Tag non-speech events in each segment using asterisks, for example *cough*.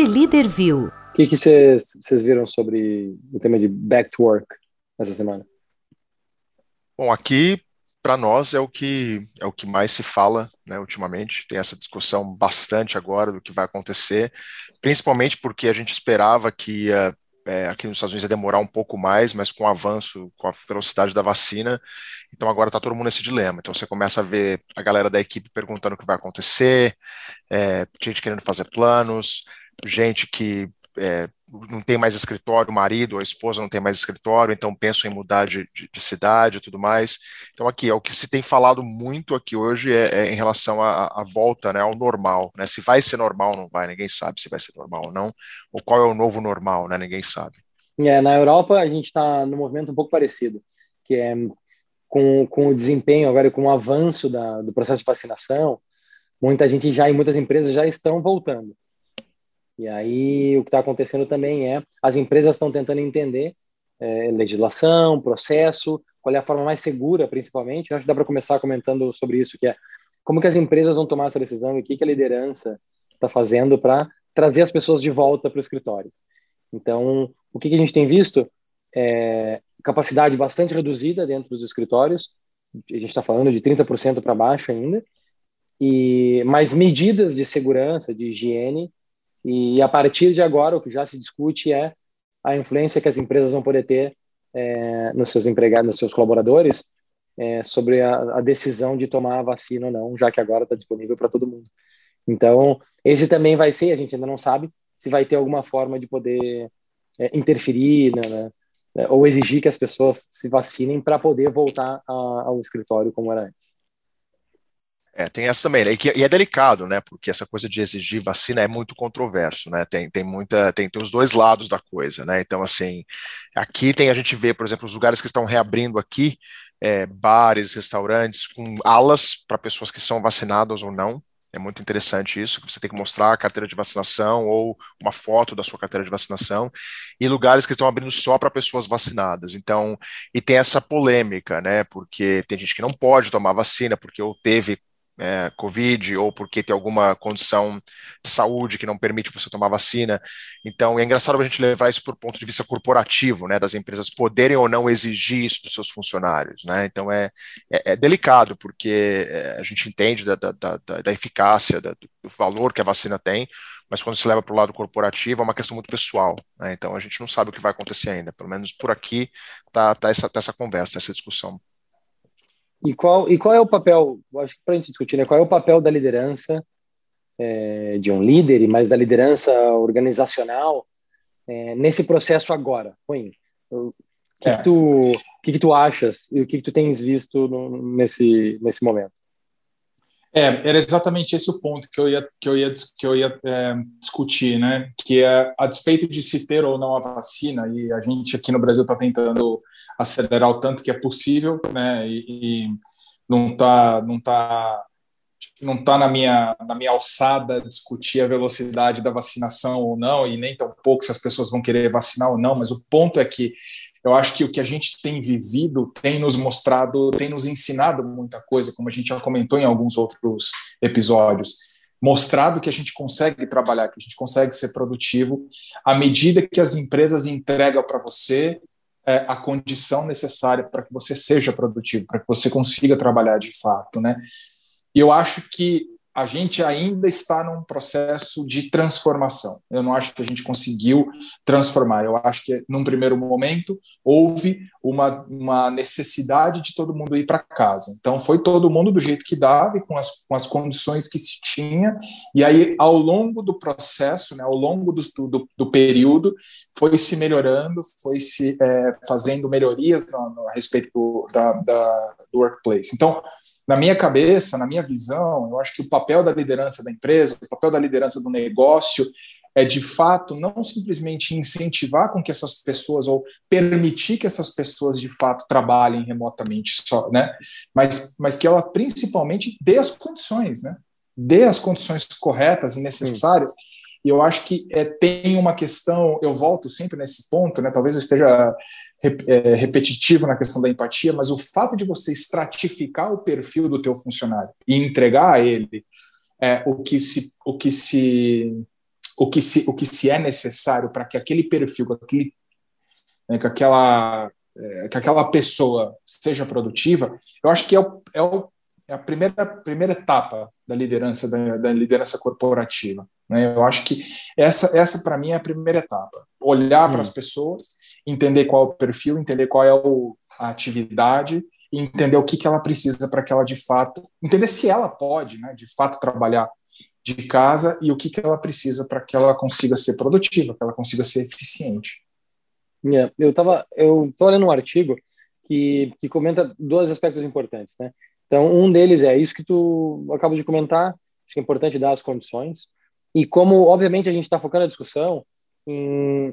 The Leader View. O que vocês viram sobre o tema de back to work essa semana? Bom, aqui para nós é o que é o que mais se fala, né, ultimamente. Tem essa discussão bastante agora do que vai acontecer, principalmente porque a gente esperava que ia, é, aqui nos Estados Unidos ia demorar um pouco mais, mas com o avanço, com a velocidade da vacina, então agora está todo mundo nesse dilema. Então você começa a ver a galera da equipe perguntando o que vai acontecer, é, gente querendo fazer planos, gente que é, não tem mais escritório, o marido ou a esposa não tem mais escritório, então pensam em mudar de, de, de cidade e tudo mais. Então aqui, é o que se tem falado muito aqui hoje é, é em relação à volta né, ao normal, né? Se vai ser normal ou não vai, ninguém sabe se vai ser normal ou não, ou qual é o novo normal, né? Ninguém sabe. É, na Europa a gente está num movimento um pouco parecido, que é com, com o desempenho agora, com o avanço da, do processo de vacinação, muita gente já e muitas empresas já estão voltando. E aí o que está acontecendo também é as empresas estão tentando entender é, legislação, processo, qual é a forma mais segura, principalmente. Eu acho que dá para começar comentando sobre isso, que é como que as empresas vão tomar essa decisão e o que, que a liderança está fazendo para trazer as pessoas de volta para o escritório. Então, o que, que a gente tem visto é capacidade bastante reduzida dentro dos escritórios, a gente está falando de 30% para baixo ainda, e mais medidas de segurança, de higiene, e a partir de agora, o que já se discute é a influência que as empresas vão poder ter é, nos seus empregados, nos seus colaboradores, é, sobre a, a, decisão de tomar a vacina ou não, já que agora está disponível para todo mundo. Então, esse também vai ser, a gente ainda não sabe se vai ter alguma forma de poder é, interferir né, né, ou exigir que as pessoas se vacinem para poder voltar a, ao escritório como era antes. É, tem essa também, né? e, é delicado, né? Porque essa coisa de exigir vacina é muito controverso, né? Tem, tem muita, tem, tem os dois lados da coisa, né? Então, assim, aqui tem a gente vê, por exemplo, os lugares que estão reabrindo aqui, é, bares, restaurantes com alas para pessoas que são vacinadas ou não. É muito interessante isso, que você tem que mostrar a carteira de vacinação ou uma foto da sua carteira de vacinação, e lugares que estão abrindo só para pessoas vacinadas. Então, e tem essa polêmica, né? Porque tem gente que não pode tomar vacina porque ou teve é, Covid ou porque tem alguma condição de saúde que não permite você tomar vacina. Então, é engraçado a gente levar isso por ponto de vista corporativo, né, das empresas poderem ou não exigir isso dos seus funcionários, né? Então, é, é, é delicado, porque é, a gente entende da, da, da, da eficácia, da, do valor que a vacina tem, mas quando se leva para o lado corporativo é uma questão muito pessoal, né? Então, a gente não sabe o que vai acontecer ainda. Pelo menos por aqui tá, tá, essa, tá essa conversa, essa discussão. E qual, e qual é o papel, acho que para a gente discutir, né, qual é o papel da liderança, é, de um líder, e mais da liderança organizacional é, nesse processo agora? Põe, o que, é. que, tu, que, que tu achas e o que, que tu tens visto no, nesse, nesse momento? É, era exatamente esse o ponto que eu ia, que eu ia, que eu ia é, discutir, né? Que é a despeito de se ter ou não a vacina, e a gente aqui no Brasil está tentando acelerar o tanto que é possível, né? E, e não está não tá, não tá na minha, na minha alçada discutir a velocidade da vacinação ou não, e nem tão pouco se as pessoas vão querer vacinar ou não, mas o ponto é que eu acho que o que a gente tem vivido tem nos mostrado, tem nos ensinado muita coisa, como a gente já comentou em alguns outros episódios. Mostrado que a gente consegue trabalhar, que a gente consegue ser produtivo, à medida que as empresas entregam para você é, a condição necessária para que você seja produtivo, para que você consiga trabalhar de fato, né? E eu acho que a gente ainda está num processo de transformação. Eu não acho que a gente conseguiu transformar. Eu acho que, num primeiro momento, houve uma, uma necessidade de todo mundo ir para casa. Então, foi todo mundo do jeito que dava e com as, com as condições que se tinha. E aí, ao longo do processo, né, ao longo do, do, do período, foi se melhorando, foi se é, fazendo melhorias no, no, a respeito do, da, da, do workplace. Então, na minha cabeça, na minha visão, eu acho que o papel da liderança da empresa, o papel da liderança do negócio é de fato não simplesmente incentivar com que essas pessoas ou permitir que essas pessoas de fato trabalhem remotamente só, né? Mas, mas que ela principalmente dê as condições, né? Dê as condições corretas e necessárias. Sim. E eu acho que é, tem uma questão, eu volto sempre nesse ponto, né? Talvez eu esteja é, repetitivo na questão da empatia, mas o fato de você estratificar o perfil do teu funcionário e entregar a ele é, o que se o que se o que se, o que se é necessário para que aquele perfil, que, aquele, né, que, aquela, é, que aquela pessoa seja produtiva, eu acho que é, o, é, o, é a primeira, primeira etapa da liderança, da, da liderança corporativa. Né? Eu acho que essa, essa para mim, é a primeira etapa. Olhar hum. para as pessoas, entender qual é o perfil, entender qual é o, a atividade, entender o que, que ela precisa para que ela de fato, entender se ela pode, né, de fato trabalhar de casa e o que, que ela precisa para que ela consiga ser produtiva, que ela consiga ser eficiente. Yeah, eu estava eu tô lendo um artigo que, que comenta dois aspectos importantes, né? Então, um deles é isso que tu acaba de comentar, acho que é importante dar as condições, e como, obviamente, a gente está focando a discussão em,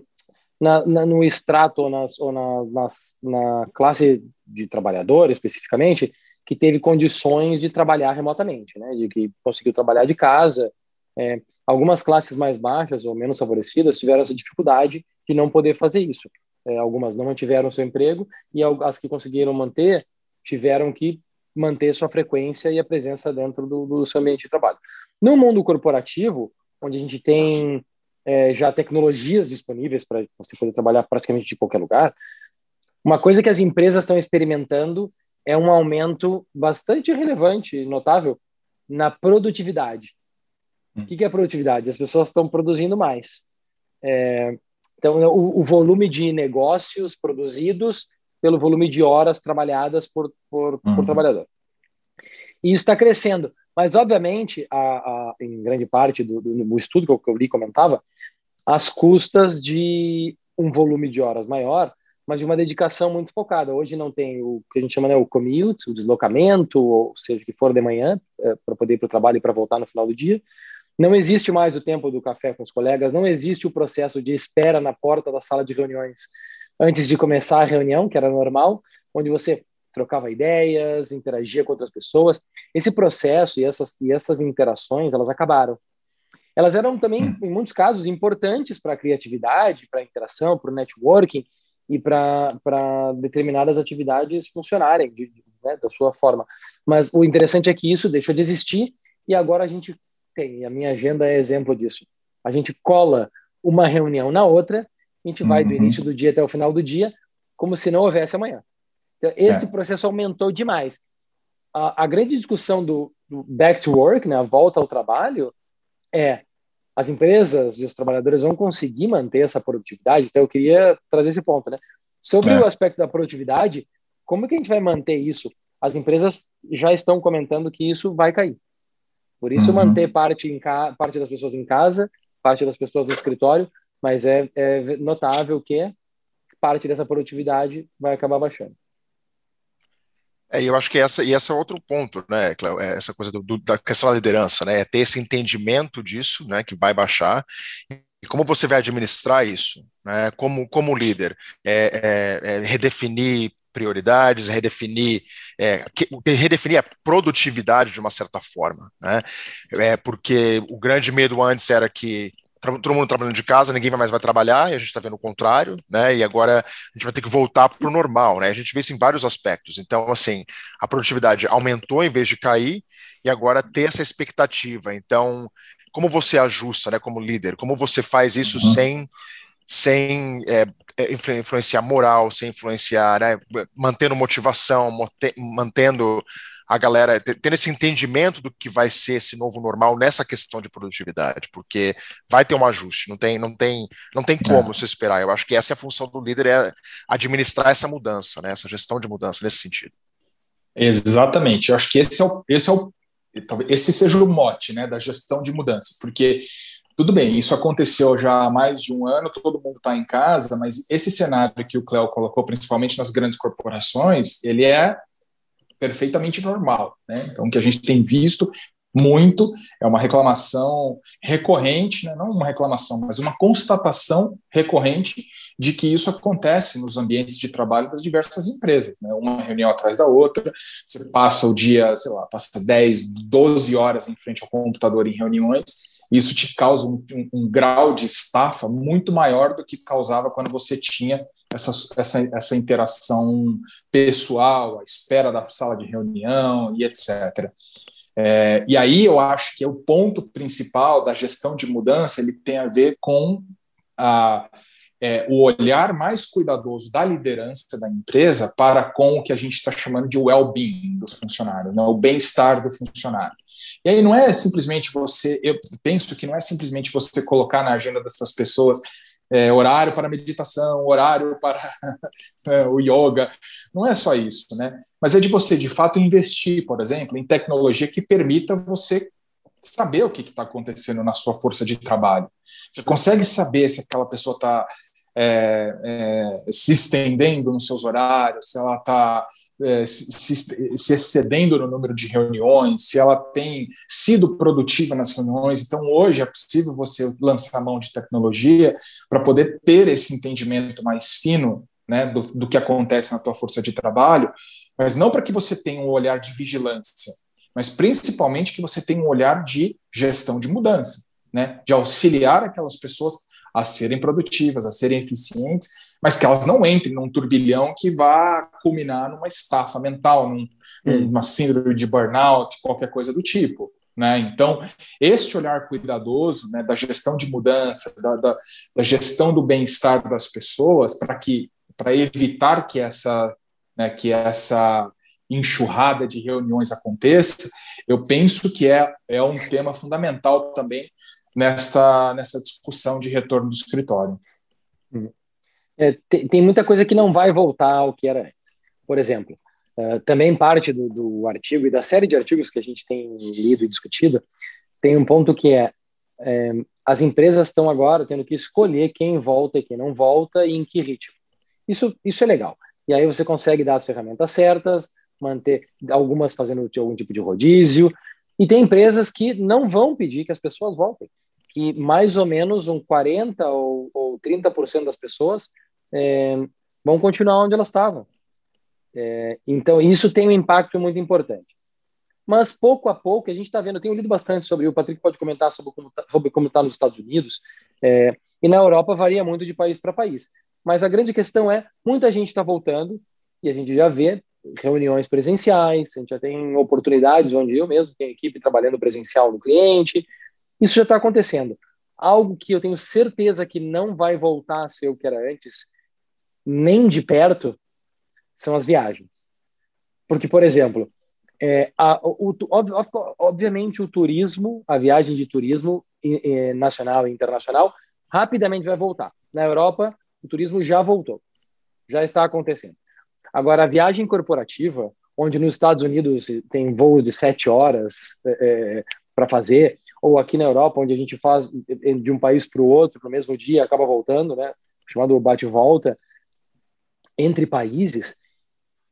na, na, no extrato ou, nas, ou na, nas, na classe de trabalhador, especificamente, que teve condições de trabalhar remotamente, né? De que conseguiu trabalhar de casa. É, algumas classes mais baixas ou menos favorecidas tiveram essa dificuldade de não poder fazer isso. É, algumas não mantiveram seu emprego e as que conseguiram manter tiveram que manter sua frequência e a presença dentro do, do seu ambiente de trabalho. No mundo corporativo, onde a gente tem é, já tecnologias disponíveis para você poder trabalhar praticamente de qualquer lugar, uma coisa que as empresas estão experimentando é um aumento bastante relevante, notável, na produtividade. Hum. O que é produtividade? As pessoas estão produzindo mais. É, então, o, o, volume de negócios produzidos pelo volume de horas trabalhadas por, por, uhum. por trabalhador. E isso está crescendo. Mas, obviamente, a, a, em grande parte do, do, do estudo que eu, que eu li comentava, as custas de um volume de horas maior mas de uma dedicação muito focada. Hoje não tem o que a gente chama né, o commute, o deslocamento, ou seja, que for de manhã, é, para poder ir para o trabalho e para voltar no final do dia. Não existe mais o tempo do café com os colegas, não existe o processo de espera na porta da sala de reuniões antes de começar a reunião, que era normal, onde você trocava ideias, interagia com outras pessoas. Esse processo e essas, e essas interações, elas acabaram. Elas eram também, hum. em muitos casos, importantes para a criatividade, para a interação, para o networking, e para determinadas atividades funcionarem de, né, da sua forma. Mas o interessante é que isso deixou de existir e agora a gente tem, a minha agenda é exemplo disso. A gente cola uma reunião na outra, a gente vai do uhum. início do dia até o final do dia, como se não houvesse amanhã. Então, esse é. processo aumentou demais. A, a grande discussão do, do, back to work, né, a volta ao trabalho, é as empresas e os trabalhadores vão conseguir manter essa produtividade. Então, eu queria trazer esse ponto, né? Sobre é. o aspecto da produtividade, como que a gente vai manter isso? As empresas já estão comentando que isso vai cair. Por isso, uhum. manter parte, em parte das pessoas em casa, parte das pessoas no escritório, mas é, é notável que parte dessa produtividade vai acabar baixando. É, eu acho que essa, e esse é outro ponto, né, Cléo, é essa coisa do, do, da questão da liderança, né, é ter esse entendimento disso, né, que vai baixar, e como você vai administrar isso, né, como, como líder, é, é, é redefinir prioridades, redefinir, é, que, redefinir a produtividade de uma certa forma, né, é, porque o grande medo antes era que todo mundo trabalhando de casa, ninguém mais vai trabalhar, e a gente está vendo o contrário, né? E agora a gente vai ter que voltar para o normal, né? A gente vê isso em vários aspectos. Então, assim, a produtividade aumentou em vez de cair, e agora ter essa expectativa. Então, como você ajusta, né, como líder? Como você faz isso uhum. sem sem é, é influenciar moral, sem influenciar, né, mantendo motivação, mantendo a galera tendo esse entendimento do que vai ser esse novo normal nessa questão de produtividade, porque vai ter um ajuste, não tem, não tem, não tem como é. se esperar. Eu acho que essa é a função do líder, é administrar essa mudança, né, essa gestão de mudança nesse sentido. Exatamente. Eu acho que esse é o, esse é o esse seja o mote, né, da gestão de mudança, porque tudo bem, isso aconteceu já há mais de um ano, todo mundo está em casa, mas esse cenário que o Cléo colocou, principalmente nas grandes corporações, ele é perfeitamente normal. Né? Então, o que a gente tem visto muito é uma reclamação recorrente, né? não uma reclamação, mas uma constatação recorrente de que isso acontece nos ambientes de trabalho das diversas empresas, né? uma reunião atrás da outra, você passa o dia, sei lá, passa 10, 12 horas em frente ao computador em reuniões, isso te causa um, um, um, grau de estafa muito maior do que causava quando você tinha essa, essa, essa interação pessoal, a espera da sala de reunião e etc. É, e aí eu acho que é o ponto principal da gestão de mudança, ele tem a ver com a, é, o olhar mais cuidadoso da liderança da empresa para com o que a gente está chamando de well-being dos funcionários, né, o bem-estar do funcionário. E aí não é simplesmente você, eu penso que não é simplesmente você colocar na agenda dessas pessoas é, horário para meditação, horário para *laughs* é, o yoga, não é só isso, né? Mas é de você, de fato, investir, por exemplo, em tecnologia que permita você saber o que está acontecendo na sua força de trabalho. Você consegue saber se aquela pessoa está é, é, se estendendo nos seus horários, se ela está se, se, excedendo no número de reuniões, se ela tem sido produtiva nas reuniões. Então, hoje é possível você lançar mão de tecnologia para poder ter esse entendimento mais fino né, do, do que acontece na tua força de trabalho, mas não para que você tenha um olhar de vigilância, mas principalmente que você tenha um olhar de gestão de mudança, né, de auxiliar aquelas pessoas a serem produtivas, a serem eficientes, mas que elas não entrem num turbilhão que vá culminar numa estafa mental, num, hum. numa síndrome de burnout, qualquer coisa do tipo. Né? Então, este olhar cuidadoso né, da gestão de mudança, da, da, da gestão do bem-estar das pessoas, para que para evitar que essa, né, que essa enxurrada de reuniões aconteça, eu penso que é, é um tema fundamental também nesta, nessa discussão de retorno do escritório. É, tem, tem, muita coisa que não vai voltar ao que era antes. Por exemplo, uh, também parte do, do, artigo e da série de artigos que a gente tem lido e discutido, tem um ponto que é, é as empresas estão agora tendo que escolher quem volta e quem não volta e em que ritmo. Isso, isso é legal. E aí você consegue dar as ferramentas certas, manter algumas fazendo algum tipo de rodízio, e tem empresas que não vão pedir que as pessoas voltem que mais ou menos um 40% ou, ou 30% das pessoas é, vão continuar onde elas estavam. É, então, isso tem um impacto muito importante. Mas, pouco a pouco, a gente está vendo, eu tenho lido bastante sobre, o Patrick pode comentar sobre como está tá nos Estados Unidos, é, e na Europa varia muito de país para país. Mas a grande questão é, muita gente está voltando, e a gente já vê reuniões presenciais, a gente já tem oportunidades onde eu mesmo tenho equipe trabalhando presencial no cliente, isso já está acontecendo. Algo que eu tenho certeza que não vai voltar a ser o que era antes, nem de perto, são as viagens. Porque, por exemplo, é, a, o, o, obviamente o turismo, a viagem de turismo nacional e internacional, rapidamente vai voltar. Na Europa, o turismo já voltou, já está acontecendo. Agora, a viagem corporativa, onde nos Estados Unidos tem voos de sete horas é, é para fazer, ou aqui na Europa, onde a gente faz de um país para o outro, no mesmo dia, acaba voltando, né? chamado bate-volta, entre países,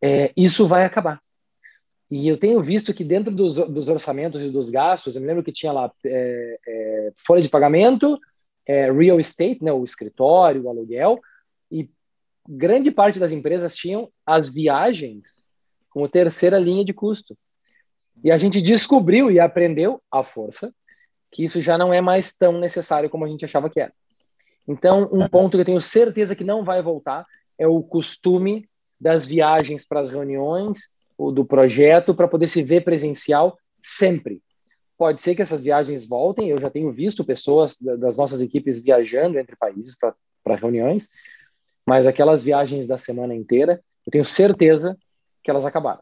é, isso vai acabar. E eu tenho visto que dentro dos, dos, orçamentos e dos gastos, eu me lembro que tinha lá é, é, folha de pagamento, é, real estate, né, o escritório, o aluguel, e grande parte das empresas tinham as viagens como terceira linha de custo. E a gente descobriu e aprendeu à força que isso já não é mais tão necessário como a gente achava que era. Então, um ponto que eu tenho certeza que não vai voltar é o costume das viagens para as reuniões ou do projeto para poder se ver presencial sempre. Pode ser que essas viagens voltem, eu já tenho visto pessoas das nossas equipes viajando entre países para reuniões, mas aquelas viagens da semana inteira, eu tenho certeza que elas acabaram.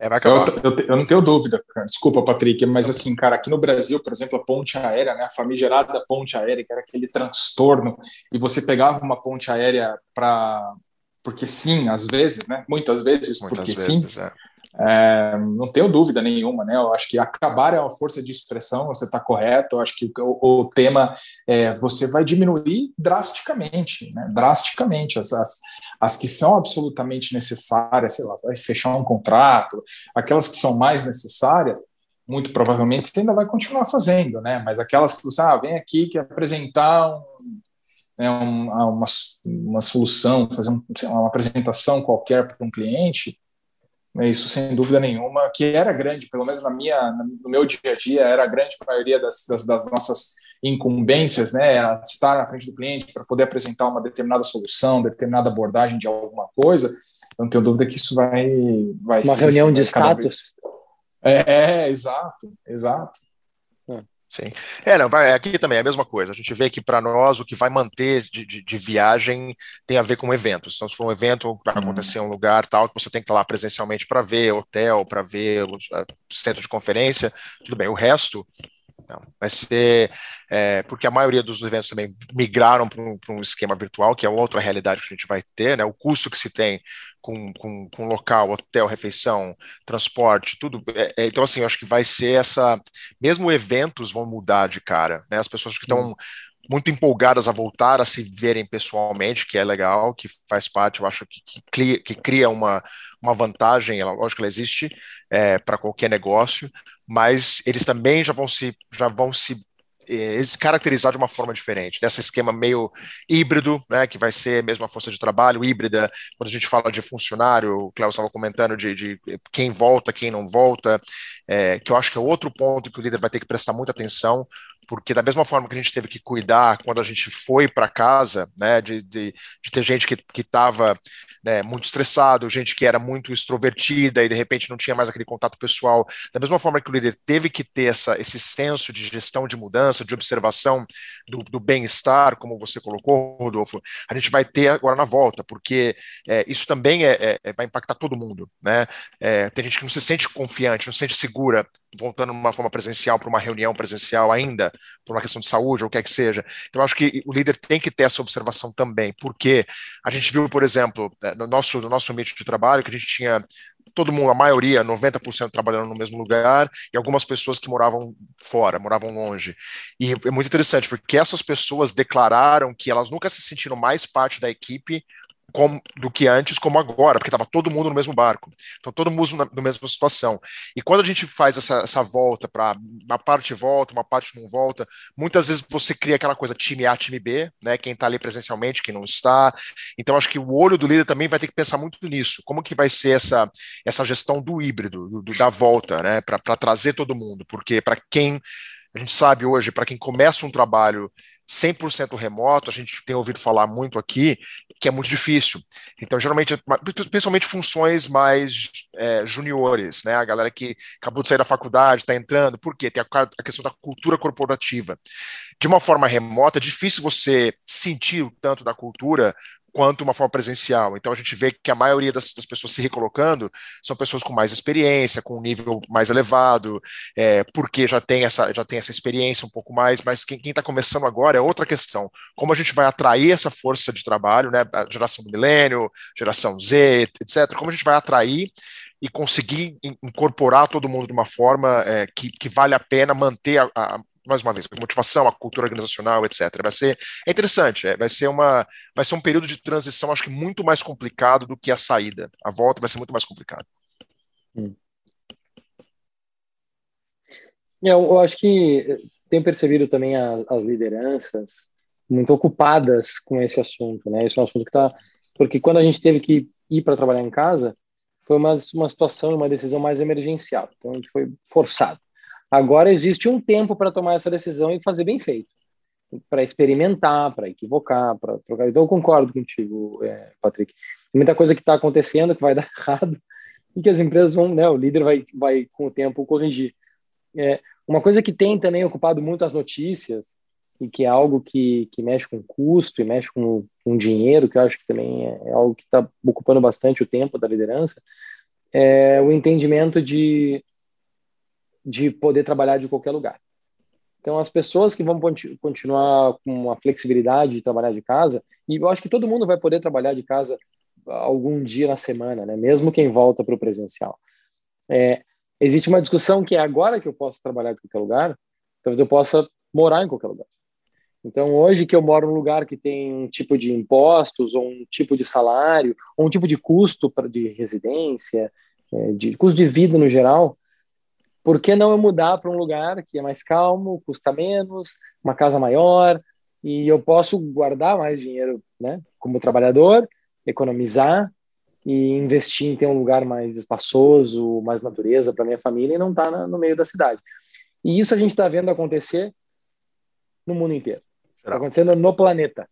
É, vai acabar. Eu, eu, eu, não tenho dúvida, cara. desculpa, Patrick, mas assim, cara, aqui no Brasil, por exemplo, a ponte aérea, né, a famigerada ponte aérea, que era aquele transtorno, e você pegava uma ponte aérea para. Porque sim, às vezes, né? Muitas vezes, Muitas porque vezes, sim. É. É, não tenho dúvida nenhuma, né? Eu acho que acabar é uma força de expressão, você está correto. Eu acho que o, o, tema é você vai diminuir drasticamente, né? Drasticamente. As, as, as que são absolutamente necessárias, sei lá, vai fechar um contrato, aquelas que são mais necessárias, muito provavelmente você ainda vai continuar fazendo, né? Mas aquelas que você, ah, vem aqui que apresentar um, né, uma, uma, uma solução, fazer um, lá, uma apresentação qualquer para um cliente, né, isso sem dúvida nenhuma, que era grande, pelo menos na minha, no meu dia a dia, era a grande maioria das, das, das nossas incumbências, né, era estar na frente do cliente para poder apresentar uma determinada solução, determinada abordagem de alguma coisa, eu não tenho dúvida que isso vai... vai uma reunião de status? É, é exato, exato. Sim. É, não, vai, aqui também é a mesma coisa. A gente vê que para nós o que vai manter de, de, de, viagem tem a ver com eventos. Então, se for um evento vai uhum. acontecer em um lugar tal, que você tem que estar lá presencialmente para ver hotel, para ver o centro de conferência, tudo bem. O resto não, vai ser é, porque a maioria dos eventos também migraram para um, um, esquema virtual, que é outra realidade que a gente vai ter, né? O custo que se tem com, com, com local, hotel, refeição, transporte, tudo. É, é, então, assim, eu acho que vai ser essa. Mesmo eventos vão mudar de cara, né? As pessoas que estão muito empolgadas a voltar a se verem pessoalmente, que é legal, que faz parte, eu acho que, que, cria, que cria uma, uma vantagem, ela, lógico que ela existe é, para qualquer negócio, mas eles também já vão se, já vão se é, caracterizar de uma forma diferente, desse esquema meio híbrido, né, que vai ser mesmo a força de trabalho híbrida, quando a gente fala de funcionário, o Cléo estava comentando de, de, quem volta, quem não volta, é, que eu acho que é outro ponto que o líder vai ter que prestar muita atenção, porque da mesma forma que a gente teve que cuidar quando a gente foi para casa, né, de, de, de, ter gente que estava né, muito estressado, gente que era muito extrovertida e de repente não tinha mais aquele contato pessoal, da mesma forma que o líder teve que ter essa, esse senso de gestão de mudança, de observação do, do bem-estar, como você colocou, Rodolfo, a gente vai ter agora na volta, porque é, isso também é, é, é vai impactar todo mundo, né? É, tem gente que não se sente confiante, não se sente segura voltando de uma forma presencial para uma reunião presencial ainda, por uma questão de saúde ou o que é que seja. Então, acho que o líder tem que ter essa observação também, porque a gente viu, por exemplo, é, no nosso, no nosso ambiente de trabalho, que a gente tinha todo mundo, a maioria, 90% trabalhando no mesmo lugar, e algumas pessoas que moravam fora, moravam longe. E é muito interessante, porque essas pessoas declararam que elas nunca se sentiram mais parte da equipe como, do que antes, como agora, porque estava todo mundo no mesmo barco. Então, todo mundo na, na mesma situação. E quando a gente faz essa, essa volta para uma parte volta, uma parte não volta, muitas vezes você cria aquela coisa time A, time B, né? Quem está ali presencialmente, quem não está. Então, acho que o olho do líder também vai ter que pensar muito nisso. Como que vai ser essa, essa gestão do híbrido, do, do da volta, né? Para trazer todo mundo. Porque para quem a gente sabe hoje, para quem começa um trabalho 100% remoto, a gente tem ouvido falar muito aqui, que é muito difícil. Então, geralmente, principalmente funções mais é, juniores, né? A galera que acabou de sair da faculdade, está entrando, por quê? Tem a, a, questão da cultura corporativa. De uma forma remota, é difícil você sentir o tanto da cultura quanto uma forma presencial. Então a gente vê que a maioria das, das pessoas se recolocando são pessoas com mais experiência, com um nível mais elevado, é, porque já tem essa já tem essa experiência um pouco mais. Mas quem está começando agora é outra questão. Como a gente vai atrair essa força de trabalho, né? A geração do milênio, geração Z, etc. Como a gente vai atrair e conseguir incorporar todo mundo de uma forma é, que, que vale a pena manter a, a, mais uma vez, motivação, a cultura organizacional, etc. Vai ser é interessante, é, vai ser uma vai ser um período de transição, acho que muito mais complicado do que a saída. A volta vai ser muito mais complicada. Hum. É, eu, eu, acho que tenho percebido também as, as, lideranças muito ocupadas com esse assunto, né? Esse é um assunto que está porque quando a gente teve que ir para trabalhar em casa foi uma, uma situação, uma decisão mais emergencial. Então a gente foi forçado. Agora existe um tempo para tomar essa decisão e fazer bem feito, para experimentar, para equivocar, para trocar. Então eu concordo contigo, é, Patrick. Muita coisa que está acontecendo que vai *laughs* dar errado e que as empresas vão, né? O líder vai, vai com o tempo corrigir. É, uma coisa que tem também ocupado muito as notícias e que é algo que, que mexe com custo e mexe com, com dinheiro, que eu acho que também é, é algo que está ocupando bastante o tempo da liderança, é o entendimento de de poder trabalhar de qualquer lugar. Então, as pessoas que vão continuar com a flexibilidade de trabalhar de casa, e eu acho que todo mundo vai poder trabalhar de casa algum dia na semana, né? mesmo quem volta para o presencial. É, existe uma discussão que é agora que eu posso trabalhar de qualquer lugar, talvez eu possa morar em qualquer lugar. Então, hoje que eu moro num lugar que tem um tipo de impostos, ou um tipo de salário, ou um tipo de custo de residência, é, de custo de vida no geral, por que não eu mudar para um lugar que é mais calmo, custa menos, uma casa maior, e eu posso guardar mais dinheiro, né, como trabalhador, economizar e investir em ter um lugar mais espaçoso, mais natureza para minha família e não estar tá no meio da cidade. E isso a gente está vendo acontecer no mundo inteiro. Está acontecendo no planeta.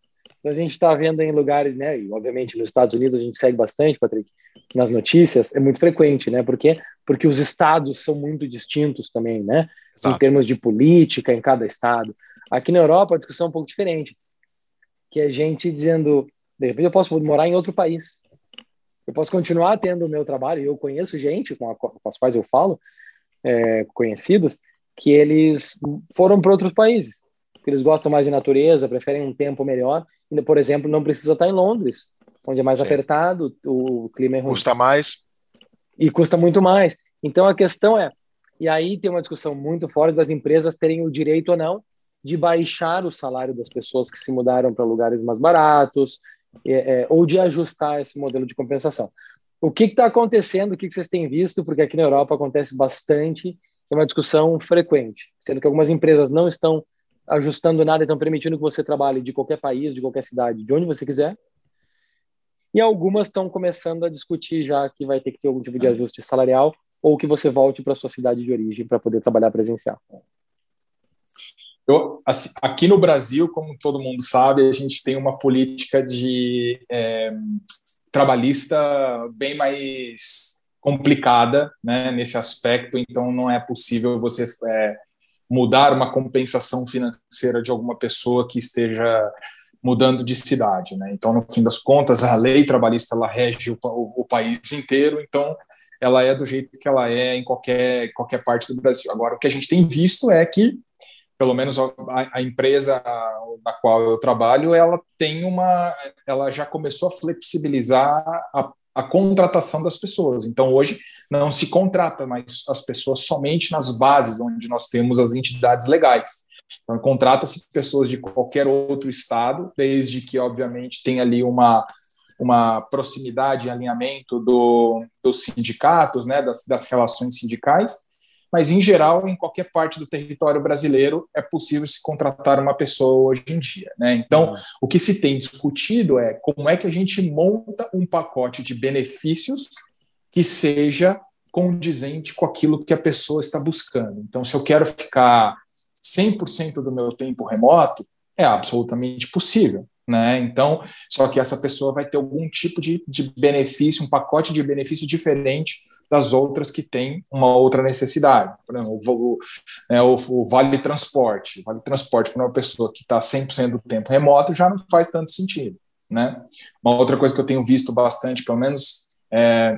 Então a gente está vendo em lugares, né? E obviamente nos Estados Unidos a gente segue bastante, Patrick, nas notícias, é muito frequente, né? Por quê? Porque os estados são muito distintos também, né? Exato. Em termos de política em cada estado. Aqui na Europa a discussão é um pouco diferente, que é gente dizendo, de repente eu posso morar em outro país. Eu posso continuar tendo o meu trabalho, eu conheço gente com, a, com as quais eu falo, é, conhecidos, que eles foram para outros países, que eles gostam mais de natureza, preferem um tempo melhor. E, por exemplo, não precisa estar em Londres, onde é mais Sim. apertado, o clima é ruim. Custa mais. E custa muito mais. Então a questão é, e aí tem uma discussão muito forte das empresas terem o direito ou não de baixar o salário das pessoas que se mudaram para lugares mais baratos, é, é, ou de ajustar esse modelo de compensação. O que está acontecendo? O que, que vocês têm visto? Porque aqui na Europa acontece bastante, é uma discussão frequente, sendo que algumas empresas não estão ajustando nada, estão permitindo que você trabalhe de qualquer país, de qualquer cidade, de onde você quiser. E algumas estão começando a discutir já que vai ter que ter algum tipo de ajuste salarial ou que você volte para sua cidade de origem para poder trabalhar presencial. Eu, assim, aqui no Brasil, como todo mundo sabe, a gente tem uma política de é, trabalhista bem mais complicada né, nesse aspecto, então não é possível você é, mudar uma compensação financeira de alguma pessoa que esteja mudando de cidade. Né? Então, no fim das contas, a lei trabalhista ela rege o, o, o país inteiro, então ela é do jeito que ela é em qualquer, qualquer parte do Brasil. Agora, o que a gente tem visto é que pelo menos a, a, empresa na qual eu trabalho, ela tem uma, ela já começou a flexibilizar a, a contratação das pessoas. Então hoje não se contrata mais as pessoas somente nas bases onde nós temos as entidades legais. Então contrata-se pessoas de qualquer outro estado, desde que obviamente tenha ali uma uma proximidade e alinhamento do, dos sindicatos, né, das, das relações sindicais, mas em geral, em qualquer parte do território brasileiro é possível se contratar uma pessoa hoje em dia. Né? Então, uhum. o que se tem discutido é como é que a gente monta um pacote de benefícios que seja condizente com aquilo que a pessoa está buscando. Então, se eu quero ficar 100% do meu tempo remoto, é absolutamente possível. Né? Então, só que essa pessoa vai ter algum tipo de, de benefício, um pacote de benefício diferente das outras que têm uma outra necessidade. Por exemplo, o, é, o, o vale transporte. O vale transporte para uma pessoa que está 100% do tempo remoto já não faz tanto sentido. Né? Uma outra coisa que eu tenho visto bastante, pelo menos é,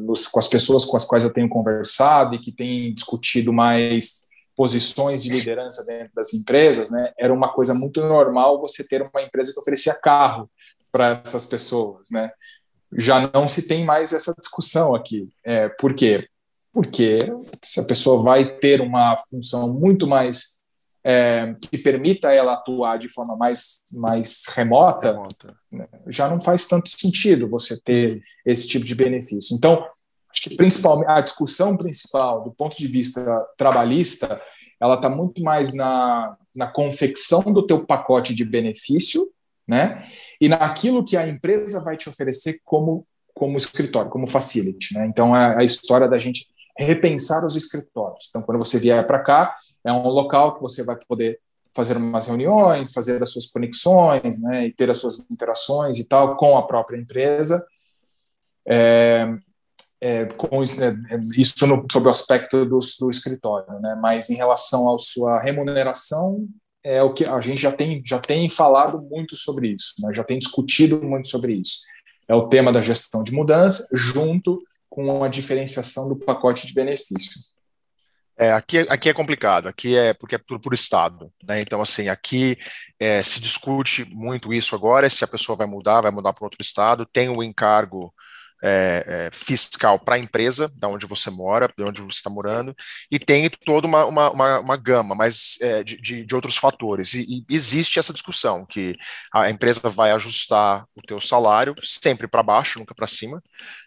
nos, com as pessoas com as quais eu tenho conversado e que têm discutido mais posições de liderança dentro das empresas, né, era uma coisa muito normal você ter uma empresa que oferecia carro para essas pessoas, né? Já não se tem mais essa discussão aqui. É, por quê? Porque se a pessoa vai ter uma função muito mais é, que permita ela atuar de forma mais, mais remota, remota. Né, já não faz tanto sentido você ter esse tipo de benefício. Então, acho que principalmente a discussão principal do ponto de vista trabalhista, ela está muito mais na, na confecção do teu pacote de benefício, né? E naquilo que a empresa vai te oferecer como como escritório, como facility, né? Então é a história da gente repensar os escritórios. Então quando você vier para cá, é um local que você vai poder fazer umas reuniões, fazer as suas conexões, né, e ter as suas interações e tal com a própria empresa. É, é, com é, isso no, sobre o aspecto do, do escritório, né? Mas em relação à sua remuneração, é o que a gente já tem já tem falado muito sobre isso, né? já tem discutido muito sobre isso. É o tema da gestão de mudança, junto com a diferenciação do pacote de benefícios. É, aqui, aqui é complicado, aqui é porque é por, por estado, né? Então, assim, aqui é, se discute muito isso agora, se a pessoa vai mudar, vai mudar para outro estado, tem o encargo é, é, fiscal para a empresa, da onde você mora, de onde você está morando, e tem toda uma, uma, uma, uma gama mas, é, de, de, outros fatores. E, e, existe essa discussão, que a empresa vai ajustar o teu salário sempre para baixo, nunca para cima,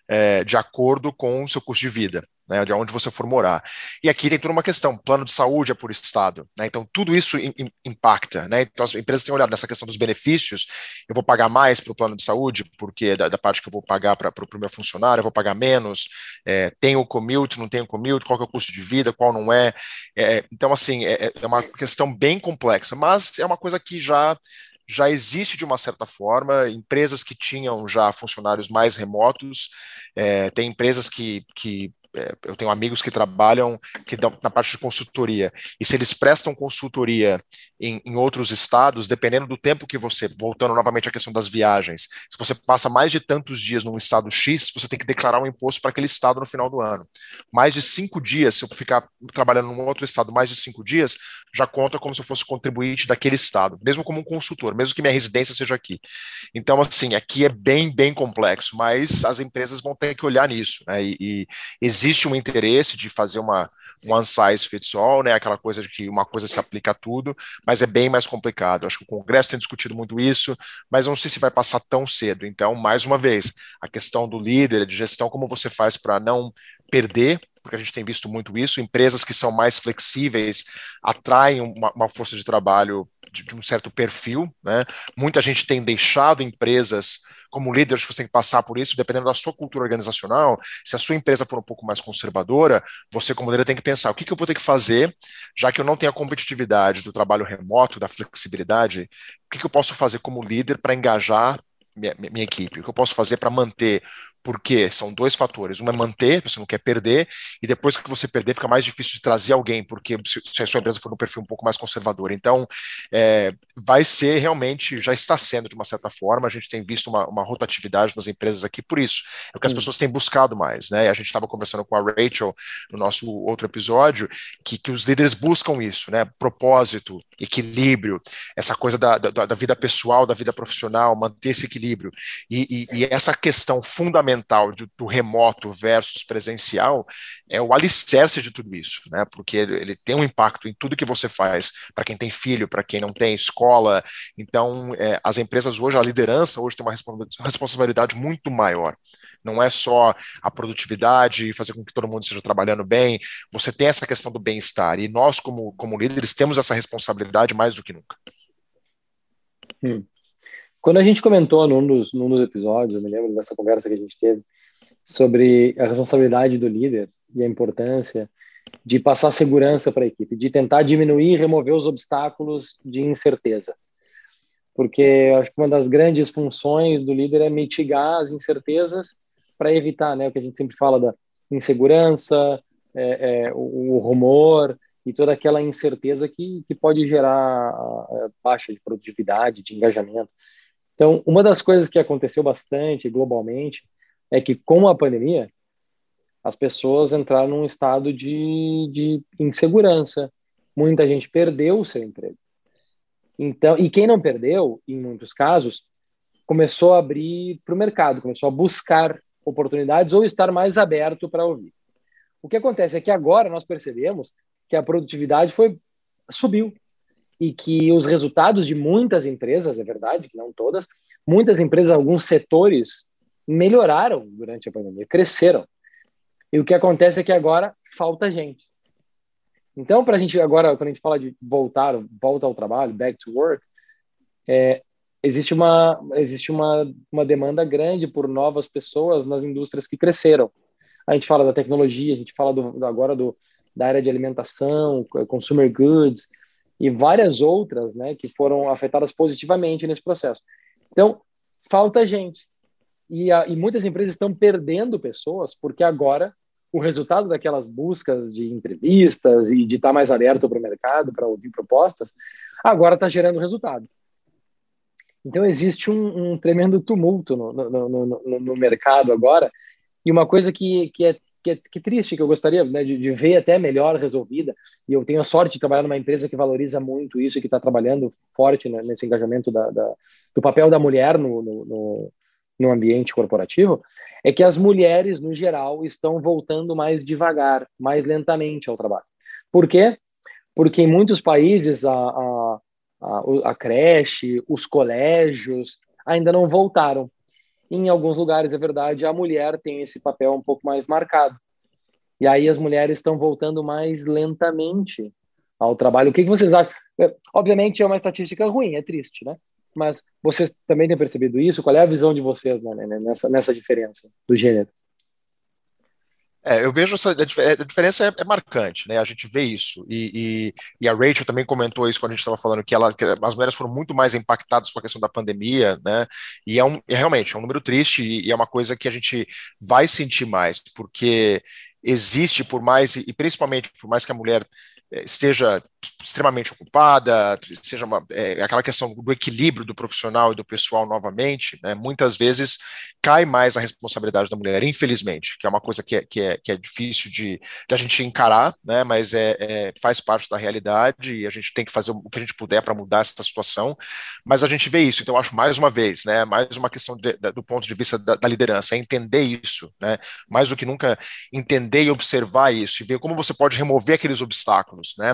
é, de acordo com o seu custo de vida né, de onde você for morar. E aqui tem toda uma questão, plano de saúde é por estado, né, então tudo isso in, in, impacta, né, então as empresas têm olhado nessa questão dos benefícios, eu vou pagar mais para o plano de saúde, porque da, da parte que eu vou pagar para o meu funcionário, eu vou pagar menos, é, tem o commute, não tem o commute, qual é o custo de vida, qual não é, é então assim, é, é uma questão bem complexa, mas é uma coisa que já já existe de uma certa forma, empresas que tinham já funcionários mais remotos, é, tem empresas que, que é, eu tenho amigos que trabalham que dão, na parte de consultoria, e se eles prestam consultoria em, em, outros estados, dependendo do tempo que você, voltando novamente à questão das viagens, se você passa mais de tantos dias num estado X, você tem que declarar um imposto para aquele estado no final do ano. Mais de cinco dias, se eu ficar trabalhando num outro estado mais de cinco dias, já conta como se eu fosse contribuinte daquele estado, mesmo como um consultor, mesmo que minha residência seja aqui. Então, assim, aqui é bem, bem complexo, mas as empresas vão ter que olhar nisso, né? E, e existe um interesse de fazer uma one size fits all, né? Aquela coisa de que uma coisa se aplica a tudo, mas é bem mais complicado. Acho que o Congresso tem discutido muito isso, mas não sei se vai passar tão cedo. Então, mais uma vez, a questão do líder, de gestão, como você faz para não perder porque a gente tem visto muito isso. Empresas que são mais flexíveis atraem uma, uma força de trabalho de, de, um certo perfil. Né? Muita gente tem deixado empresas como líder, você tem que passar por isso, dependendo da sua cultura organizacional. Se a sua empresa for um pouco mais conservadora, você, como líder, tem que pensar: o que, que eu vou ter que fazer, já que eu não tenho a competitividade do trabalho remoto, da flexibilidade, o que, que eu posso fazer como líder para engajar minha, minha, equipe? O que eu posso fazer para manter porque são dois fatores. Um é manter, você não quer perder, e depois que você perder, fica mais difícil de trazer alguém, porque se, a sua empresa for um perfil um pouco mais conservador. Então, é, vai ser realmente, já está sendo de uma certa forma, a gente tem visto uma, uma rotatividade nas empresas aqui por isso. É o que as pessoas têm buscado mais, né? A gente estava conversando com a Rachel no nosso outro episódio, que, que os líderes buscam isso, né? Propósito, equilíbrio, essa coisa da, da, da vida pessoal, da vida profissional, manter esse equilíbrio. E, e, e essa questão fundamental fundamental de, do remoto versus presencial é o alicerce de tudo isso, né? Porque ele, ele tem um impacto em tudo que você faz, para quem tem filho, para quem não tem escola. Então, é, as empresas hoje, a liderança hoje tem uma responsabilidade muito maior. Não é só a produtividade, fazer com que todo mundo esteja trabalhando bem. Você tem essa questão do bem-estar. E nós, como, como líderes, temos essa responsabilidade mais do que nunca. Hum. Quando a gente comentou num dos, num dos episódios, eu me lembro dessa conversa que a gente teve, sobre a responsabilidade do líder e a importância de passar segurança para a equipe, de tentar diminuir e remover os obstáculos de incerteza. Porque acho que uma das grandes funções do líder é mitigar as incertezas para evitar né, o que a gente sempre fala da insegurança, é, é, o, rumor e toda aquela incerteza que, que pode gerar baixa de produtividade, de engajamento. Então, uma das coisas que aconteceu bastante globalmente é que, com a pandemia, as pessoas entraram num estado de, de insegurança. Muita gente perdeu o seu emprego. Então, e quem não perdeu, em muitos casos, começou a abrir para o mercado, começou a buscar oportunidades ou estar mais aberto para ouvir. O que acontece é que agora nós percebemos que a produtividade foi subiu e que os resultados de muitas empresas, é verdade, que não todas, muitas empresas, alguns setores melhoraram durante a pandemia, cresceram. E o que acontece é que agora falta gente. Então, para a gente agora, quando a gente fala de voltar, volta ao trabalho, back to work, é, existe uma existe uma, uma demanda grande por novas pessoas nas indústrias que cresceram. A gente fala da tecnologia, a gente fala do, agora do, da área de alimentação, consumer goods, e várias outras né, que foram afetadas positivamente nesse processo. Então, falta gente. E, a, e muitas empresas estão perdendo pessoas porque agora o resultado daquelas buscas de entrevistas e de estar mais aberto para o mercado, para ouvir propostas, agora está gerando resultado. Então, existe um, um tremendo tumulto no, no, no, no, mercado agora. E uma coisa que, que é que, que triste, que eu gostaria né, de, de, ver até melhor resolvida. E eu tenho a sorte de trabalhar numa empresa que valoriza muito isso e que está trabalhando forte né, nesse engajamento da, da, do papel da mulher no, no, no, no ambiente corporativo. É que as mulheres, no geral, estão voltando mais devagar, mais lentamente ao trabalho. Por quê? Porque em muitos países a, a, a, a creche, os colégios ainda não voltaram em alguns lugares, é verdade, a mulher tem esse papel um pouco mais marcado. E aí as mulheres estão voltando mais lentamente ao trabalho. O que, que vocês acham? É, obviamente é uma estatística ruim, é triste, né? Mas vocês também têm percebido isso? Qual é a visão de vocês né, né nessa, nessa diferença do gênero? É, eu vejo essa a diferença é, é, marcante, né? A gente vê isso e, e, e, a Rachel também comentou isso quando a gente estava falando que, ela, que as mulheres foram muito mais impactadas com a questão da pandemia, né? E é, um, é realmente é um número triste e, e é uma coisa que a gente vai sentir mais porque existe por mais e principalmente por mais que a mulher eh, esteja extremamente ocupada, seja uma, é, aquela questão do equilíbrio do profissional e do pessoal novamente, né, muitas vezes cai mais a responsabilidade da mulher, infelizmente, que é uma coisa que é, que é, que é difícil de, de a gente encarar, né, mas é, é, faz parte da realidade e a gente tem que fazer o que a gente puder para mudar essa situação, mas a gente vê isso, então acho mais uma vez, né, mais uma questão de, do ponto de vista da, da liderança, é entender isso, né, mais do que nunca entender e observar isso e ver como você pode remover aqueles obstáculos, né,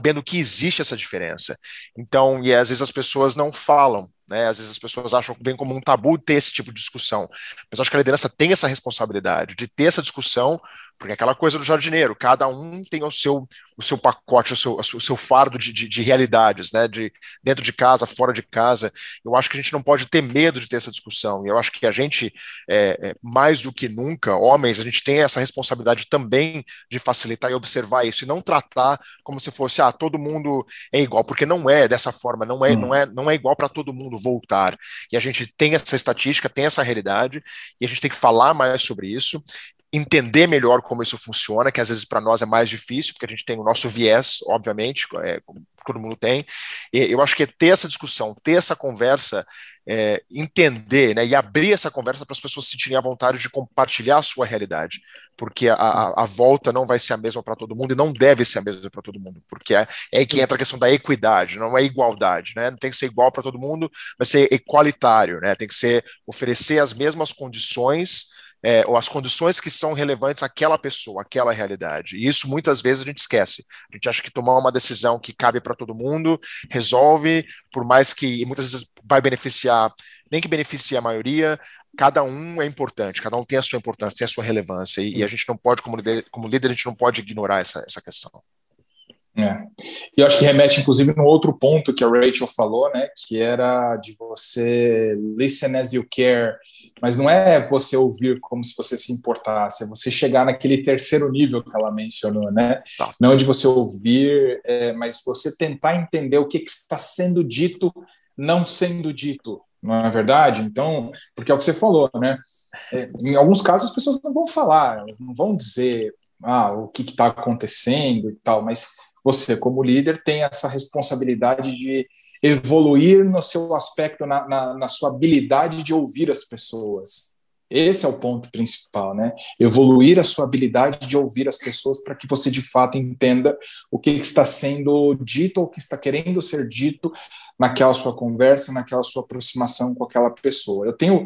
sabendo que existe essa diferença. Então, e às vezes as pessoas não falam, né? Às vezes as pessoas acham que vem como um tabu ter esse tipo de discussão. Mas acho que a liderança tem essa responsabilidade de ter essa discussão, porque é aquela coisa do jardineiro, cada um tem o seu, o seu pacote, o seu, o seu fardo de, de, de, realidades, né? De dentro de casa, fora de casa. Eu acho que a gente não pode ter medo de ter essa discussão. E eu acho que a gente, é, é, mais do que nunca, homens, a gente tem essa responsabilidade também de facilitar e observar isso e não tratar como se fosse ah, todo mundo é igual, porque não é dessa forma, não é, hum. não é, não é igual para todo mundo voltar. E a gente tem essa estatística, tem essa realidade, e a gente tem que falar mais sobre isso entender melhor como isso funciona, que às vezes para nós é mais difícil, porque a gente tem o nosso viés, obviamente, é, todo mundo tem. E eu acho que é ter essa discussão, ter essa conversa, é, entender né, e abrir essa conversa para as pessoas se sentirem à vontade de compartilhar a sua realidade, porque a, a, a volta não vai ser a mesma para todo mundo e não deve ser a mesma para todo mundo, porque é, é que entra a questão da equidade, não é igualdade, né? Não tem que ser igual para todo mundo, vai ser equalitário, né? Tem que ser oferecer as mesmas condições é, ou as condições que são relevantes àquela pessoa, àquela realidade. E isso muitas vezes a gente esquece. A gente acha que tomar uma decisão que cabe para todo mundo resolve, por mais que muitas vezes vai beneficiar, nem que beneficie a maioria, cada um é importante, cada um tem a sua importância, tem a sua relevância, e, e a gente não pode, como líder, como líder, a gente não pode ignorar essa, essa questão. É. E eu acho que remete, inclusive, no outro ponto que a Rachel falou, né, que era de você listen as you care, mas não é você ouvir como se você se importasse, é você chegar naquele terceiro nível que ela mencionou, né? Tá. Não de você ouvir, é, mas você tentar entender o que, que está sendo dito, não sendo dito, não é verdade? Então, porque é o que você falou, né? É, em alguns casos as pessoas não vão falar, elas não vão dizer ah, o que está acontecendo e tal, mas você, como líder, tem essa responsabilidade de evoluir no seu aspecto, na, na, na sua habilidade de ouvir as pessoas. Esse é o ponto principal, né? Evoluir a sua habilidade de ouvir as pessoas para que você de fato entenda o que está sendo dito ou o que está querendo ser dito naquela sua conversa, naquela sua aproximação com aquela pessoa. Eu tenho,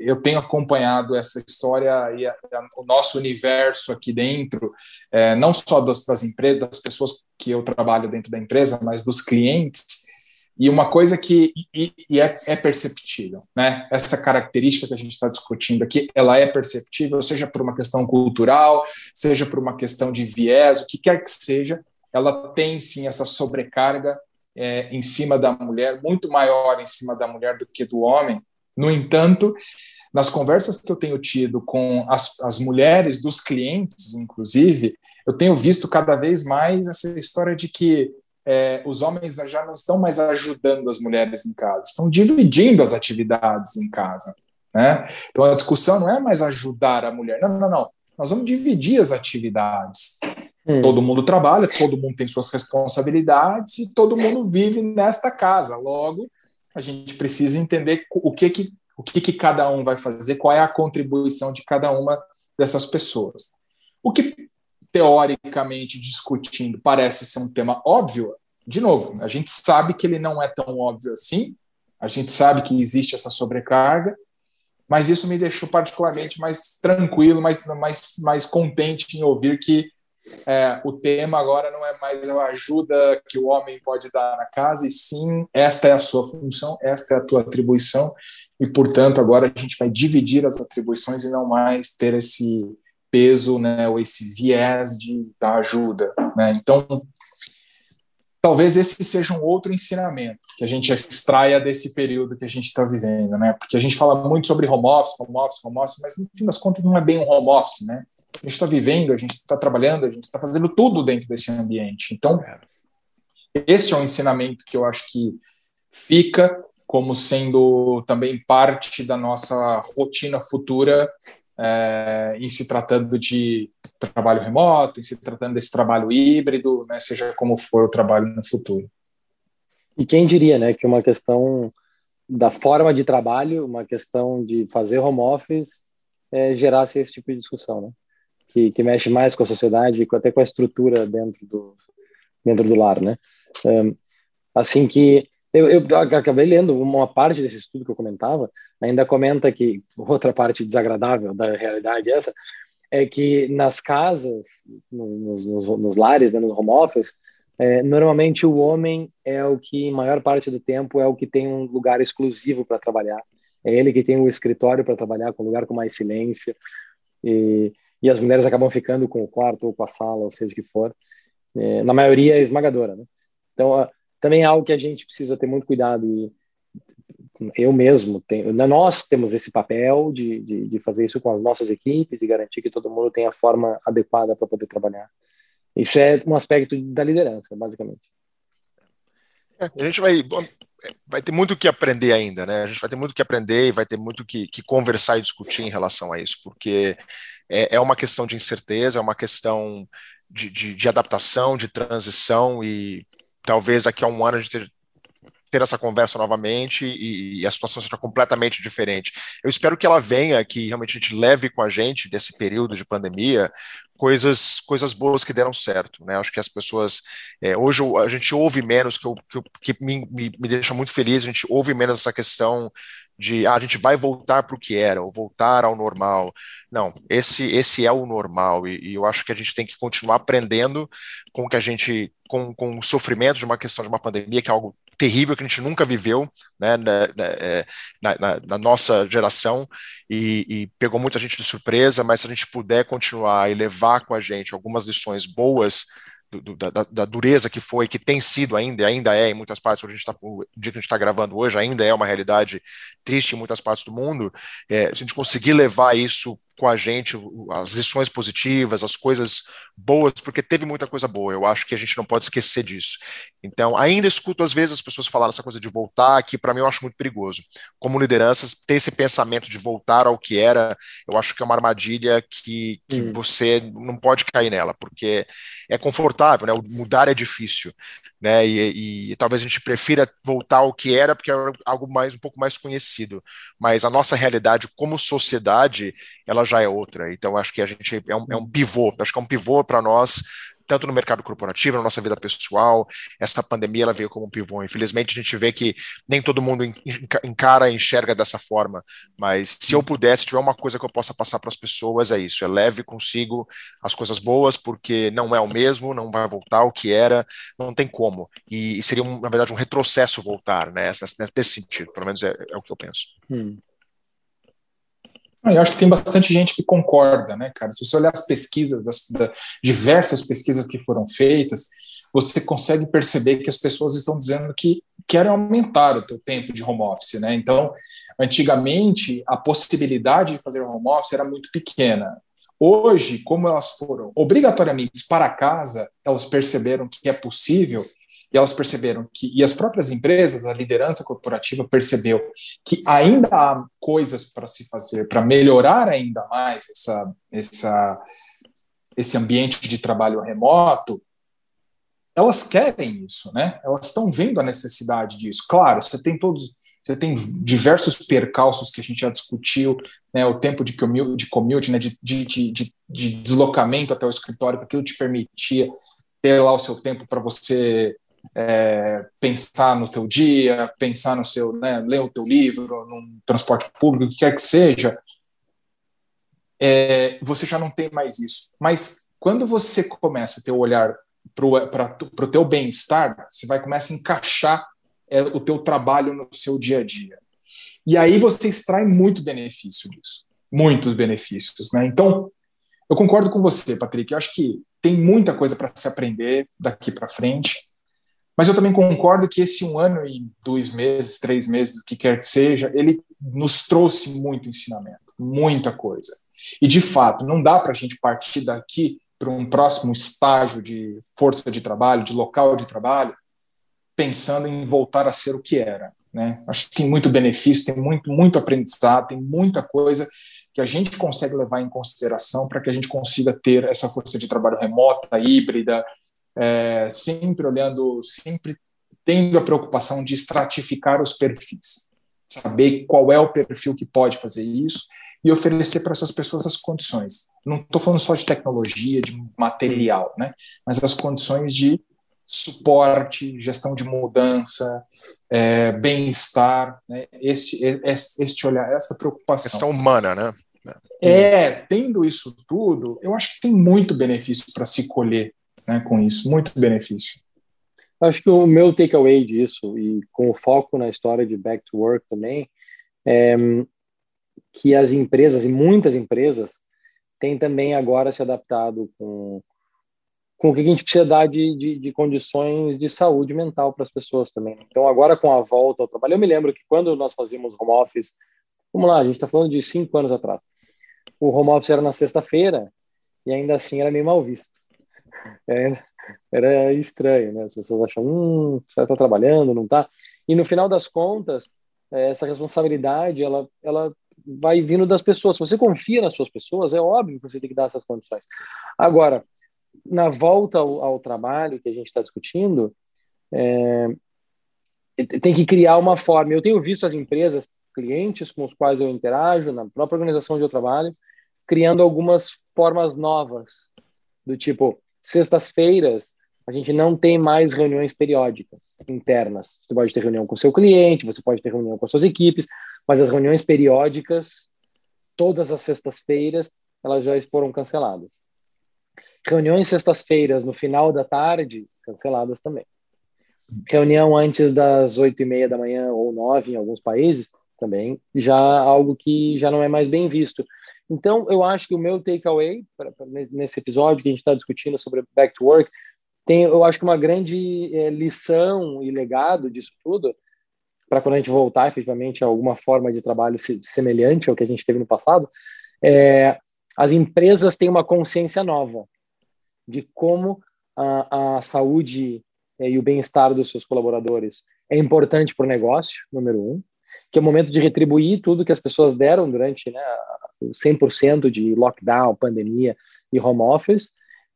eu tenho acompanhado essa história e a, a, o nosso universo aqui dentro, é, não só das, das empresas, das pessoas que eu trabalho dentro da empresa, mas dos clientes e uma coisa que e, e é, é, perceptível, né? Essa característica que a gente está discutindo aqui, ela é perceptível, seja por uma questão cultural, seja por uma questão de viés, o que quer que seja, ela tem sim essa sobrecarga é, em cima da mulher, muito maior em cima da mulher do que do homem. No entanto, nas conversas que eu tenho tido com as, as mulheres dos clientes, inclusive, eu tenho visto cada vez mais essa história de que é, os homens já não estão mais ajudando as mulheres em casa, estão dividindo as atividades em casa. Né? Então a discussão não é mais ajudar a mulher, não, não, não. Nós vamos dividir as atividades. Hum. Todo mundo trabalha, todo mundo tem suas responsabilidades e todo mundo vive nesta casa. Logo, a gente precisa entender o que que o que, que cada um vai fazer, qual é a contribuição de cada uma dessas pessoas. O que teoricamente discutindo parece ser um tema óbvio, de novo, a gente sabe que ele não é tão óbvio assim, a gente sabe que existe essa sobrecarga, mas isso me deixou particularmente mais tranquilo, mais, mais, mais contente em ouvir que é, o tema agora não é mais a ajuda que o homem pode dar na casa, e sim, esta é a sua função, esta é a tua atribuição, e portanto agora a gente vai dividir as atribuições e não mais ter esse peso, né, ou esse viés de da ajuda, né? Então, talvez esse seja um outro ensinamento que a gente extraia desse período que a gente está vivendo, né? Porque a gente fala muito sobre home office, home office, home office, mas no fim das contas não é bem um home office, né? A gente está vivendo, a gente está trabalhando, a gente está fazendo tudo dentro desse ambiente. Então, esse é um ensinamento que eu acho que fica como sendo também parte da nossa rotina futura é, em se tratando de trabalho remoto, em se tratando desse trabalho híbrido, né, seja como for o trabalho no futuro. E quem diria, né, que uma questão da forma de trabalho, uma questão de fazer home office, é, gerasse esse tipo de discussão, né? Que, que mexe mais com a sociedade, até com a estrutura dentro do dentro do lar, né? Um, assim que eu, eu, acabei lendo uma parte desse estudo que eu comentava, ainda comenta que outra parte desagradável da realidade é essa é que nas casas, nos, nos, nos lares, né, nos home office, é, normalmente o homem é o que, maior parte do tempo, é o que tem um lugar exclusivo para trabalhar. É ele que tem o um escritório para trabalhar, com um lugar com mais silêncio. E, e as mulheres acabam ficando com o quarto ou com a sala, ou seja o que for. É, na maioria é esmagadora, né? Então, também é algo que a gente precisa ter muito cuidado e eu mesmo tenho, nós temos esse papel de, de, de, fazer isso com as nossas equipes e garantir que todo mundo tenha a forma adequada para poder trabalhar. Isso é um aspecto da liderança, basicamente. É, a gente vai, vai ter muito que aprender ainda, né? A gente vai ter muito que aprender e vai ter muito que, que conversar e discutir em relação a isso, porque é, é uma questão de incerteza, é uma questão de, de, de adaptação, de transição e talvez daqui a um ano a gente ter essa conversa novamente e, e, a situação seja completamente diferente. Eu espero que ela venha, que realmente a gente leve com a gente desse período de pandemia coisas coisas boas que deram certo, né? Acho que as pessoas é, hoje a gente ouve menos que, eu, que, que me, me, me, deixa muito feliz. A gente ouve menos essa questão de ah, a gente vai voltar para o que era ou voltar ao normal. Não, esse esse é o normal e, e, eu acho que a gente tem que continuar aprendendo com que a gente com, com o sofrimento de uma questão de uma pandemia que é algo terrível que a gente nunca viveu né, na, na, na, na nossa geração e, e, pegou muita gente de surpresa, mas se a gente puder continuar e levar com a gente algumas lições boas do, da, da, dureza que foi, que tem sido ainda, ainda é em muitas partes, onde a gente tá, o dia que a gente está gravando hoje, ainda é uma realidade triste em muitas partes do mundo, é, se a gente conseguir levar isso com a gente as lições positivas, as coisas boas, porque teve muita coisa boa. Eu acho que a gente não pode esquecer disso. Então, ainda escuto às vezes as pessoas falar essa coisa de voltar, que para mim eu acho muito perigoso. Como lideranças, ter esse pensamento de voltar ao que era, eu acho que é uma armadilha que, que hum. você não pode cair nela, porque é confortável, né? Mudar é difícil né? E, e, talvez a gente prefira voltar ao que era, porque é algo mais um pouco mais conhecido. Mas a nossa realidade como sociedade, ela já é outra. Então acho que a gente é um, é um pivô. Acho que é um pivô para nós tanto no mercado corporativo, na nossa vida pessoal. Essa pandemia ela veio como um pivô. Infelizmente, a gente vê que nem todo mundo encara e enxerga dessa forma, mas se eu pudesse, tiver uma coisa que eu possa passar para as pessoas, é isso: é leve consigo as coisas boas, porque não é o mesmo, não vai voltar o que era, não tem como. E, seria, na verdade, um retrocesso voltar, né? Nesse sentido, pelo menos é, é o que eu penso. Hum. Ah, eu acho que tem bastante gente que concorda, né, cara? Se você olhar as pesquisas, das, diversas pesquisas que foram feitas, você consegue perceber que as pessoas estão dizendo que querem aumentar o teu tempo de home office, né? Então, antigamente, a possibilidade de fazer home office era muito pequena. Hoje, como elas foram obrigatoriamente para casa, elas perceberam que é possível e elas perceberam que, e as próprias empresas, a liderança corporativa percebeu que ainda há coisas para se fazer para melhorar ainda mais essa, essa, esse ambiente de trabalho remoto, elas querem isso, né? Elas estão vendo a necessidade disso. Claro, você tem todos, você tem diversos percalços que a gente já discutiu, né? O tempo de commute, de, commute, né? de, de, de, de deslocamento até o escritório, que aquilo te permitia ter lá o seu tempo para você é, pensar no teu dia, pensar no seu, né, ler o teu livro, num transporte público, o que quer que seja, é, você já não tem mais isso. Mas quando você começa a ter o olhar para o teu bem-estar, você vai começar a encaixar é, o teu trabalho no seu dia a dia. E aí você extrai muito benefício disso, muitos benefícios, né? Então, eu concordo com você, Patrick. Eu acho que tem muita coisa para se aprender daqui para frente. Mas eu também concordo que esse um ano e dois meses, três meses, o que quer que seja, ele nos trouxe muito ensinamento, muita coisa. E, de fato, não dá para a gente partir daqui para um próximo estágio de força de trabalho, de local de trabalho, pensando em voltar a ser o que era. Né? Acho que tem muito benefício, tem muito, muito aprendizado, tem muita coisa que a gente consegue levar em consideração para que a gente consiga ter essa força de trabalho remota, híbrida, é, sempre olhando, sempre tendo a preocupação de estratificar os perfis, saber qual é o perfil que pode fazer isso e oferecer para essas pessoas as condições. Não estou falando só de tecnologia, de material, né? mas as condições de suporte, gestão de mudança, é, bem-estar, né? este, este olhar, essa preocupação. Questão humana, né? É, tendo isso tudo, eu acho que tem muito benefício para se colher né, com isso, muito benefício. Acho que o meu takeaway disso, e com o foco na história de Back to Work também, é que as empresas, e muitas empresas, têm também agora se adaptado com, com o que a gente precisa dar de, de, de condições de saúde mental para as pessoas também. Então, agora com a volta ao trabalho, eu me lembro que quando nós fazíamos home office, vamos lá, a gente está falando de cinco anos atrás, o home office era na sexta-feira e ainda assim era meio mal visto. Era, era estranho, né? As pessoas acham, hum, você está trabalhando, não está? E no final das contas, eh, essa responsabilidade, ela, ela vai vindo das pessoas. Se você confia nas suas pessoas, é óbvio que você tem que dar essas condições. Agora, na volta ao, ao trabalho que a gente está discutindo, é, tem que criar uma forma. Eu tenho visto as empresas, clientes com os quais eu interajo, na própria organização onde eu trabalho, criando algumas formas novas, do tipo, sextas-feiras, a gente não tem mais reuniões periódicas internas. Você pode ter reunião com seu cliente, você pode ter reunião com suas equipes, mas as reuniões periódicas, todas as sextas-feiras, elas já foram canceladas. Reuniões sextas-feiras no final da tarde, canceladas também. Reunião antes das oito e meia da manhã ou nove em alguns países, também já algo que já não é mais bem visto. Então, eu acho que o meu takeaway nesse episódio que a gente está discutindo sobre back to work tem, eu acho que uma grande é, lição e legado disso tudo para quando a gente voltar efetivamente a alguma forma de trabalho semelhante ao que a gente teve no passado, é, as empresas têm uma consciência nova de como a, a saúde é, e o bem-estar dos seus colaboradores é importante para o negócio, número um, que é o momento de retribuir tudo que as pessoas deram durante né, 100% de lockdown, pandemia e home office,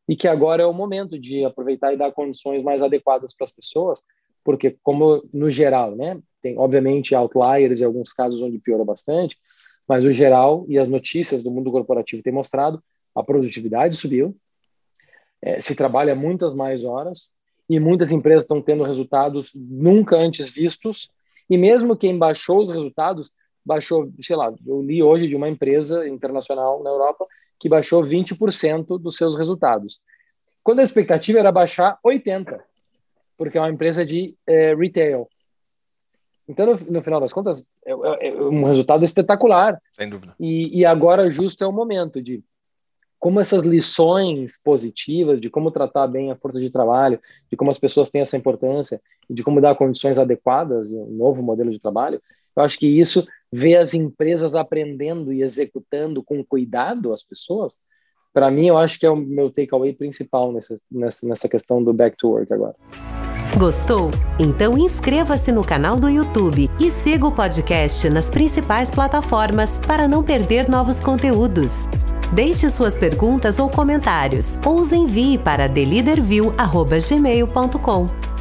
e que agora é o momento de aproveitar e dar condições mais adequadas para as pessoas, porque como no geral, né, tem obviamente outliers e alguns casos onde piorou bastante, mas o geral e as notícias do mundo corporativo têm mostrado a produtividade subiu, é, se trabalha muitas mais horas e muitas empresas estão tendo resultados nunca antes vistos e mesmo quem baixou os resultados baixou, sei lá, eu li hoje de uma empresa internacional na Europa que baixou 20% dos seus resultados. Quando a expectativa era baixar 80%, porque é uma empresa de é, retail. Então, no, no, final das contas, é, é, é, um resultado espetacular. Sem dúvida. E, e agora, justo é o momento de como essas lições positivas de como tratar bem a força de trabalho, de como as pessoas têm essa importância, de como dar condições adequadas um novo modelo de trabalho, eu acho que isso vê as empresas aprendendo e executando com cuidado as pessoas, para mim, eu acho que é o meu takeaway principal nessa, nessa, nessa questão do back to work agora. Gostou? Então inscreva-se no canal do YouTube e siga o podcast nas principais plataformas para não perder novos conteúdos. Deixe suas perguntas ou comentários ou os envie para theleaderview.gmail.com.